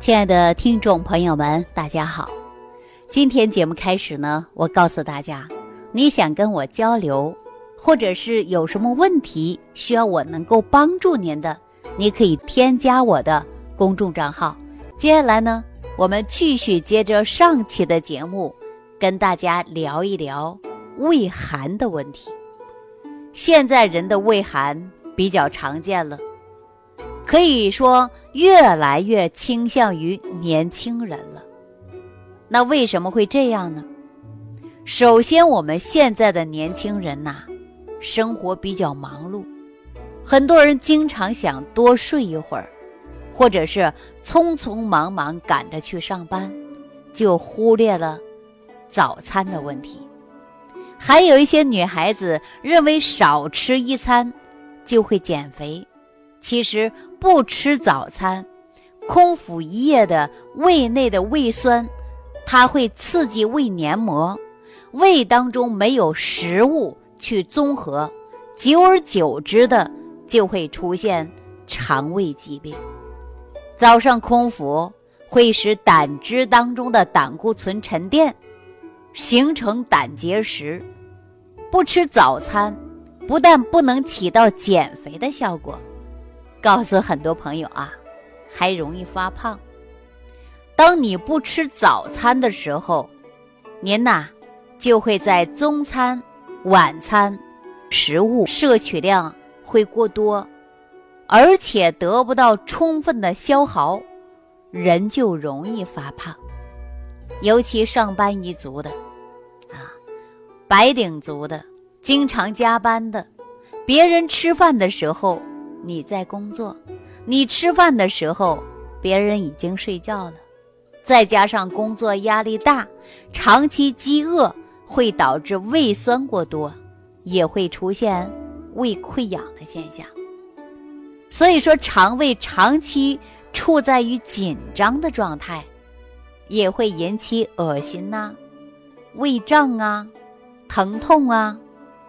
亲爱的听众朋友们，大家好！今天节目开始呢，我告诉大家，你想跟我交流，或者是有什么问题需要我能够帮助您的，你可以添加我的公众账号。接下来呢，我们继续接着上期的节目，跟大家聊一聊胃寒的问题。现在人的胃寒比较常见了。可以说越来越倾向于年轻人了。那为什么会这样呢？首先，我们现在的年轻人呐，生活比较忙碌，很多人经常想多睡一会儿，或者是匆匆忙忙赶着去上班，就忽略了早餐的问题。还有一些女孩子认为少吃一餐就会减肥。其实不吃早餐，空腹一夜的胃内的胃酸，它会刺激胃黏膜，胃当中没有食物去综合，久而久之的就会出现肠胃疾病。早上空腹会使胆汁当中的胆固醇沉淀，形成胆结石。不吃早餐，不但不能起到减肥的效果。告诉很多朋友啊，还容易发胖。当你不吃早餐的时候，您呐就会在中餐、晚餐食物摄取量会过多，而且得不到充分的消耗，人就容易发胖。尤其上班一族的，啊，白领族的，经常加班的，别人吃饭的时候。你在工作，你吃饭的时候，别人已经睡觉了，再加上工作压力大，长期饥饿会导致胃酸过多，也会出现胃溃疡的现象。所以说，肠胃长期处在于紧张的状态，也会引起恶心呐、胃胀啊、疼痛啊，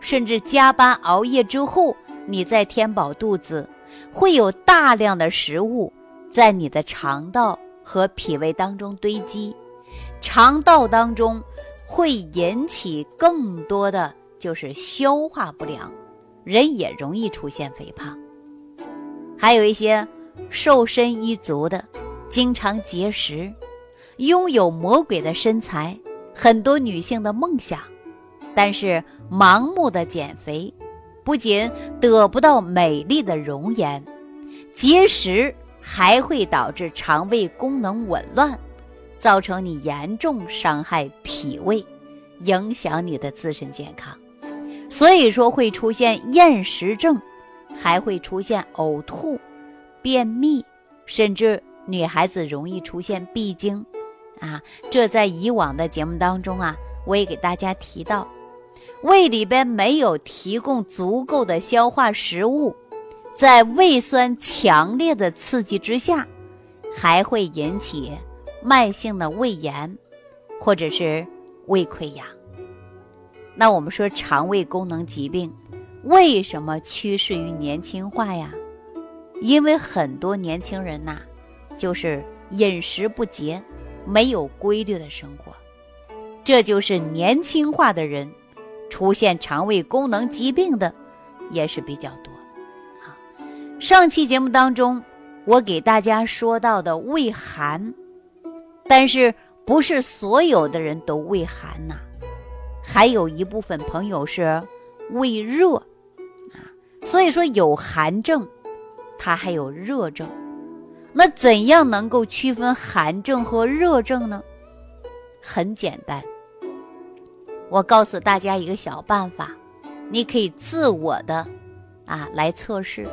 甚至加班熬夜之后。你在填饱肚子，会有大量的食物在你的肠道和脾胃当中堆积，肠道当中会引起更多的就是消化不良，人也容易出现肥胖。还有一些瘦身一族的，经常节食，拥有魔鬼的身材，很多女性的梦想，但是盲目的减肥。不仅得不到美丽的容颜，节食还会导致肠胃功能紊乱，造成你严重伤害脾胃，影响你的自身健康。所以说会出现厌食症，还会出现呕吐、便秘，甚至女孩子容易出现闭经。啊，这在以往的节目当中啊，我也给大家提到。胃里边没有提供足够的消化食物，在胃酸强烈的刺激之下，还会引起慢性的胃炎，或者是胃溃疡。那我们说肠胃功能疾病为什么趋势于年轻化呀？因为很多年轻人呐，就是饮食不节，没有规律的生活，这就是年轻化的人。出现肠胃功能疾病的也是比较多。啊，上期节目当中我给大家说到的胃寒，但是不是所有的人都胃寒呐？还有一部分朋友是胃热啊。所以说有寒症，它还有热症。那怎样能够区分寒症和热症呢？很简单。我告诉大家一个小办法，你可以自我的啊来测试。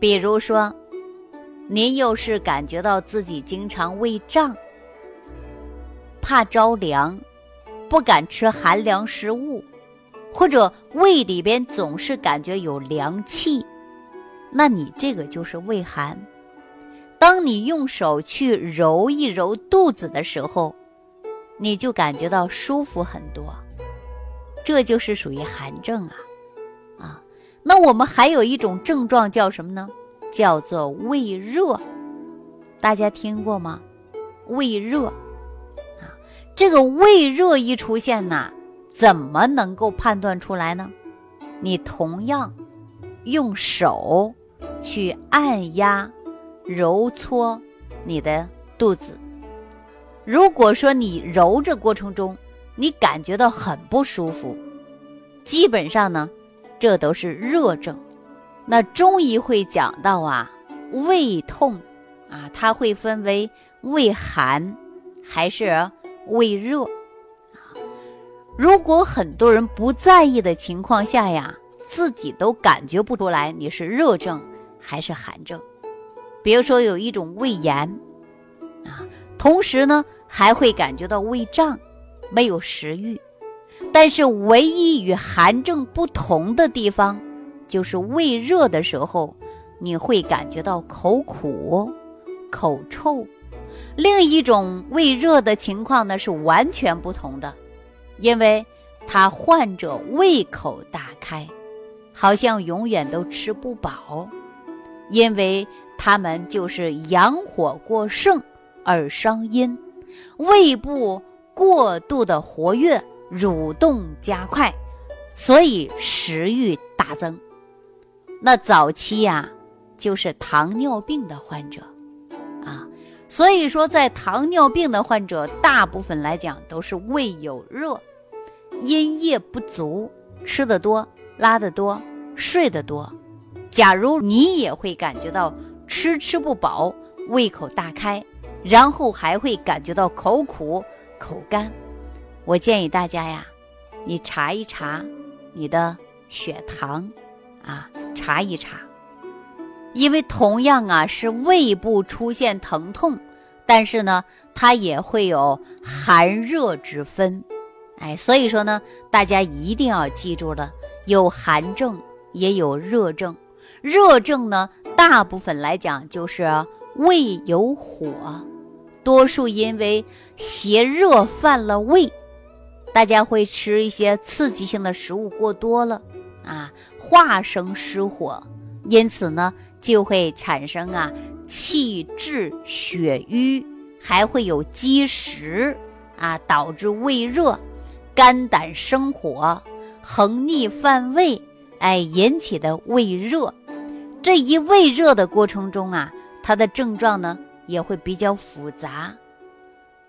比如说，您又是感觉到自己经常胃胀，怕着凉，不敢吃寒凉食物，或者胃里边总是感觉有凉气，那你这个就是胃寒。当你用手去揉一揉肚子的时候。你就感觉到舒服很多，这就是属于寒症啊，啊，那我们还有一种症状叫什么呢？叫做胃热，大家听过吗？胃热啊，这个胃热一出现呐，怎么能够判断出来呢？你同样用手去按压、揉搓你的肚子。如果说你揉着过程中，你感觉到很不舒服，基本上呢，这都是热症。那中医会讲到啊，胃痛啊，它会分为胃寒还是胃热啊。如果很多人不在意的情况下呀，自己都感觉不出来你是热症还是寒症。比如说有一种胃炎啊，同时呢还会感觉到胃胀，没有食欲。但是唯一与寒症不同的地方，就是胃热的时候，你会感觉到口苦、口臭。另一种胃热的情况呢是完全不同的。因为他患者胃口大开，好像永远都吃不饱，因为他们就是阳火过盛而伤阴，胃部过度的活跃，蠕动加快，所以食欲大增。那早期呀，就是糖尿病的患者，啊，所以说在糖尿病的患者，大部分来讲都是胃有热。阴液不足，吃的多，拉的多，睡得多。假如你也会感觉到吃吃不饱，胃口大开，然后还会感觉到口苦、口干，我建议大家呀，你查一查你的血糖，啊，查一查，因为同样啊是胃部出现疼痛，但是呢，它也会有寒热之分。哎，所以说呢，大家一定要记住了，有寒症也有热症。热症呢，大部分来讲就是胃有火，多数因为邪热犯了胃，大家会吃一些刺激性的食物过多了啊，化生湿火，因此呢，就会产生啊气滞血瘀，还会有积食啊，导致胃热。肝胆生火，横逆犯胃，哎，引起的胃热。这一胃热的过程中啊，它的症状呢也会比较复杂。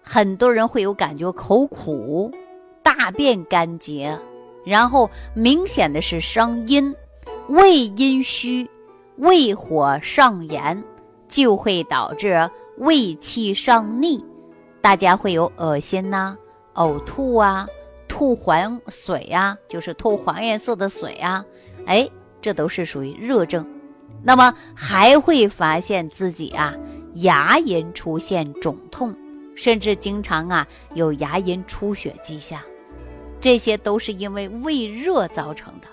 很多人会有感觉口苦，大便干结，然后明显的是伤阴，胃阴虚，胃火上炎，就会导致胃气上逆，大家会有恶心呐、呕吐啊。吐黄水呀，就是吐黄颜色的水啊，哎，这都是属于热症。那么还会发现自己啊，牙龈出现肿痛，甚至经常啊有牙龈出血迹象，这些都是因为胃热造成的。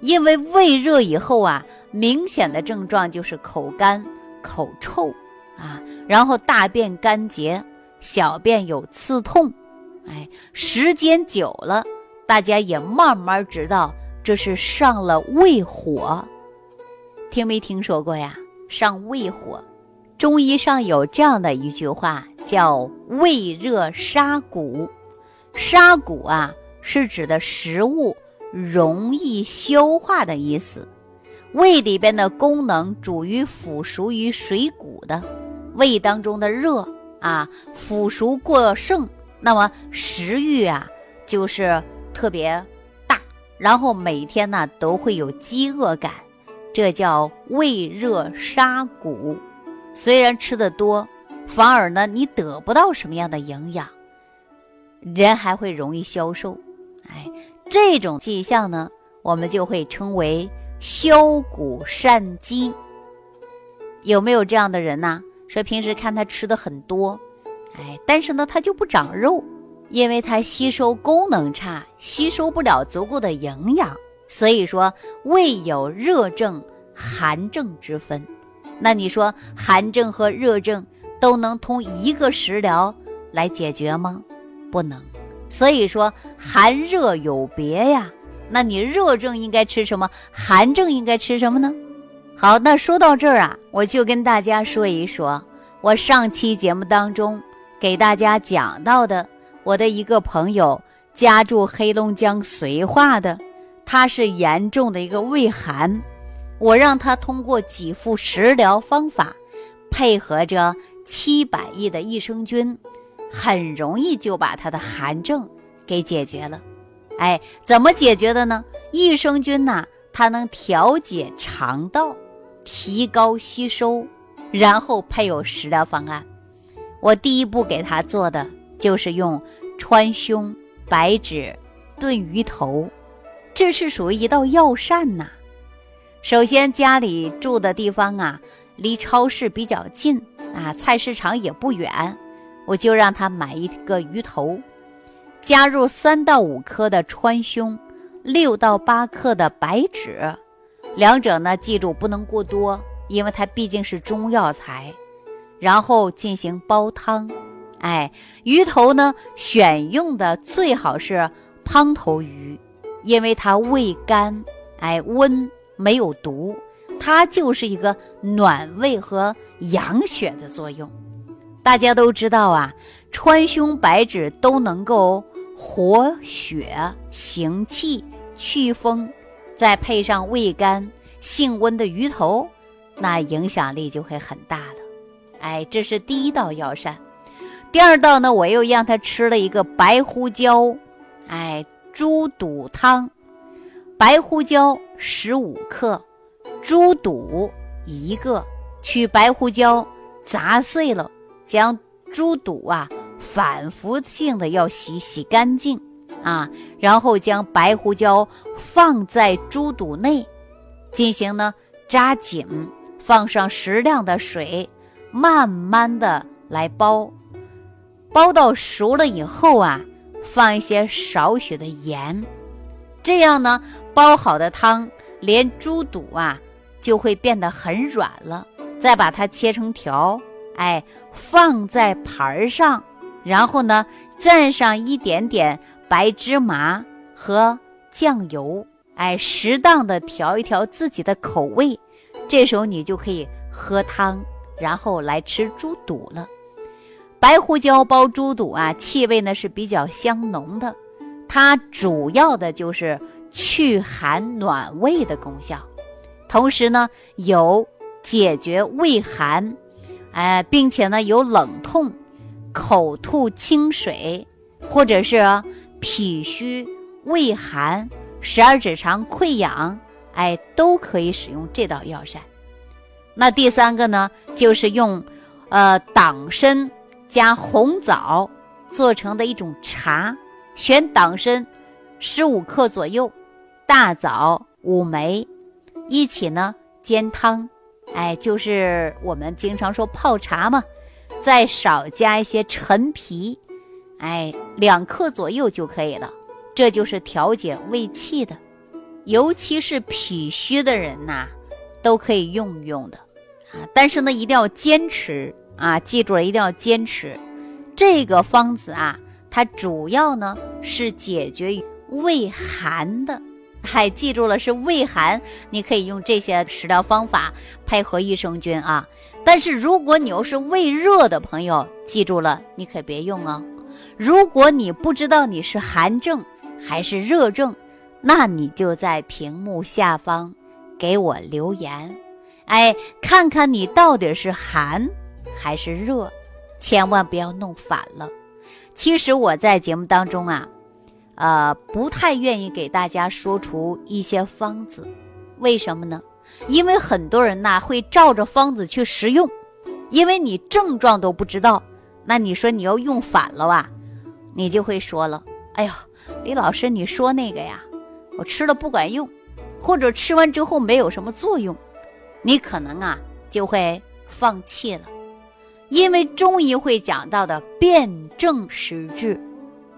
因为胃热以后啊，明显的症状就是口干、口臭啊，然后大便干结，小便有刺痛。哎，时间久了，大家也慢慢知道这是上了胃火，听没听说过呀？上胃火，中医上有这样的一句话，叫“胃热杀谷”。杀谷啊，是指的食物容易消化的意思。胃里边的功能主于腐熟于水谷的，胃当中的热啊，腐熟过剩。那么食欲啊，就是特别大，然后每天呢都会有饥饿感，这叫胃热杀谷。虽然吃的多，反而呢你得不到什么样的营养，人还会容易消瘦。哎，这种迹象呢，我们就会称为消谷善饥。有没有这样的人呢？说平时看他吃的很多。哎，但是呢，他就不长肉，因为他吸收功能差，吸收不了足够的营养。所以说，胃有热症、寒症之分。那你说，寒症和热症都能通一个食疗来解决吗？不能。所以说，寒热有别呀。那你热症应该吃什么？寒症应该吃什么呢？好，那说到这儿啊，我就跟大家说一说。我上期节目当中给大家讲到的，我的一个朋友家住黑龙江绥化的，他是严重的一个胃寒，我让他通过几副食疗方法，配合着七百亿的益生菌，很容易就把他的寒症给解决了。哎，怎么解决的呢？益生菌呐，它能调节肠道，提高吸收。然后配有食疗方案，我第一步给他做的就是用川芎、白芷炖鱼头，这是属于一道药膳呐。首先家里住的地方啊，离超市比较近啊，菜市场也不远，我就让他买一个鱼头，加入三到五克的川芎，六到八克的白芷，两者呢记住不能过多。因为它毕竟是中药材，然后进行煲汤。哎，鱼头呢，选用的最好是胖头鱼，因为它味甘，哎，温没有毒，它就是一个暖胃和养血的作用。大家都知道啊，川芎、白芷都能够活血、行气、祛风，再配上味甘、性温的鱼头。那影响力就会很大的，哎，这是第一道药膳。第二道呢，我又让他吃了一个白胡椒，哎，猪肚汤。白胡椒十五克，猪肚一个，取白胡椒砸碎了，将猪肚啊反复性的要洗洗干净啊，然后将白胡椒放在猪肚内，进行呢扎紧。放上适量的水，慢慢的来煲，煲到熟了以后啊，放一些少许的盐，这样呢，煲好的汤连猪肚啊就会变得很软了。再把它切成条，哎，放在盘上，然后呢，蘸上一点点白芝麻和酱油，哎，适当的调一调自己的口味。这时候你就可以喝汤，然后来吃猪肚了。白胡椒煲猪肚啊，气味呢是比较香浓的，它主要的就是祛寒暖胃的功效，同时呢有解决胃寒，哎，并且呢有冷痛、口吐清水，或者是脾虚、胃寒、十二指肠溃疡。哎，都可以使用这道药膳。那第三个呢，就是用，呃，党参加红枣做成的一种茶，选党参十五克左右，大枣五枚，一起呢煎汤。哎，就是我们经常说泡茶嘛，再少加一些陈皮，哎，两克左右就可以了。这就是调节胃气的。尤其是脾虚的人呐，都可以用用的，啊，但是呢，一定要坚持啊！记住了，一定要坚持。这个方子啊，它主要呢是解决胃寒的，还记住了是胃寒，你可以用这些食疗方法配合益生菌啊。但是如果你又是胃热的朋友，记住了，你可别用哦。如果你不知道你是寒症还是热症，那你就在屏幕下方给我留言，哎，看看你到底是寒还是热，千万不要弄反了。其实我在节目当中啊，呃，不太愿意给大家说出一些方子，为什么呢？因为很多人呐会照着方子去食用，因为你症状都不知道，那你说你要用反了吧，你就会说了，哎呀，李老师，你说那个呀。我吃了不管用，或者吃完之后没有什么作用，你可能啊就会放弃了。因为中医会讲到的辨证施治，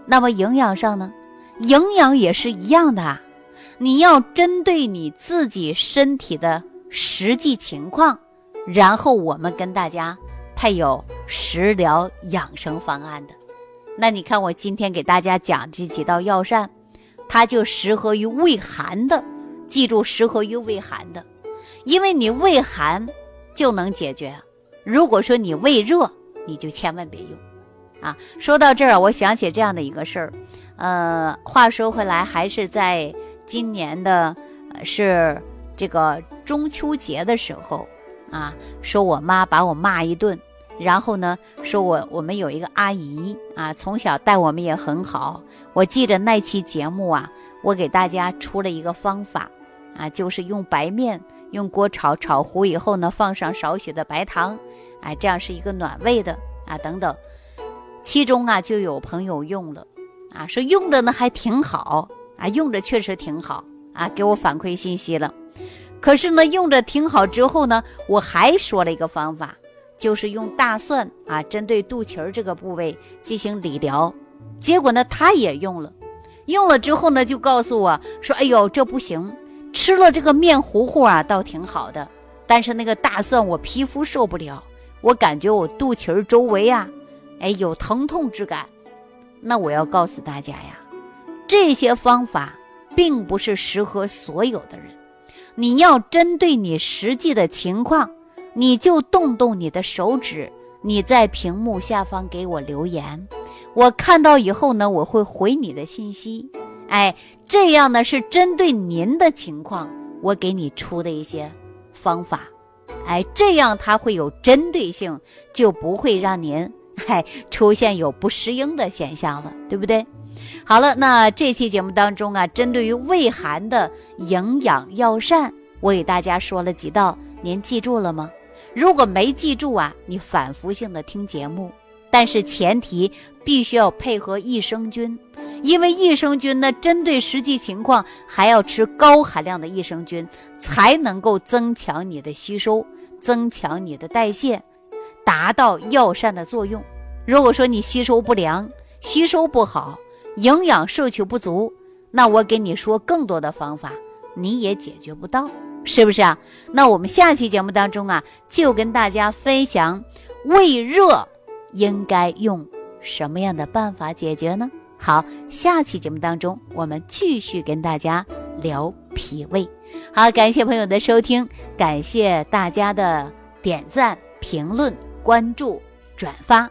那么营养上呢，营养也是一样的。你要针对你自己身体的实际情况，然后我们跟大家配有食疗养生方案的。那你看我今天给大家讲这几道药膳。它就适合于胃寒的，记住适合于胃寒的，因为你胃寒就能解决。如果说你胃热，你就千万别用。啊，说到这儿，我想起这样的一个事儿。呃，话说回来，还是在今年的，是这个中秋节的时候，啊，说我妈把我骂一顿，然后呢，说我我们有一个阿姨啊，从小带我们也很好。我记着那期节目啊，我给大家出了一个方法，啊，就是用白面用锅炒，炒糊以后呢，放上少许的白糖，哎，这样是一个暖胃的啊，等等。其中啊，就有朋友用了，啊，说用着呢还挺好，啊，用着确实挺好，啊，给我反馈信息了。可是呢，用着挺好之后呢，我还说了一个方法，就是用大蒜啊，针对肚脐儿这个部位进行理疗。结果呢，他也用了，用了之后呢，就告诉我说：“哎呦，这不行，吃了这个面糊糊啊，倒挺好的，但是那个大蒜我皮肤受不了，我感觉我肚脐儿周围啊。”哎，有疼痛之感，那我要告诉大家呀，这些方法并不是适合所有的人。你要针对你实际的情况，你就动动你的手指，你在屏幕下方给我留言，我看到以后呢，我会回你的信息。哎，这样呢是针对您的情况，我给你出的一些方法。哎，这样它会有针对性，就不会让您。嗨，出现有不适应的现象了，对不对？好了，那这期节目当中啊，针对于胃寒的营养药膳，我给大家说了几道，您记住了吗？如果没记住啊，你反复性的听节目，但是前提必须要配合益生菌，因为益生菌呢，针对实际情况还要吃高含量的益生菌，才能够增强你的吸收，增强你的代谢。达到药膳的作用。如果说你吸收不良、吸收不好、营养摄取不足，那我给你说更多的方法，你也解决不到，是不是啊？那我们下期节目当中啊，就跟大家分享胃热应该用什么样的办法解决呢？好，下期节目当中我们继续跟大家聊脾胃。好，感谢朋友的收听，感谢大家的点赞、评论。关注、转发，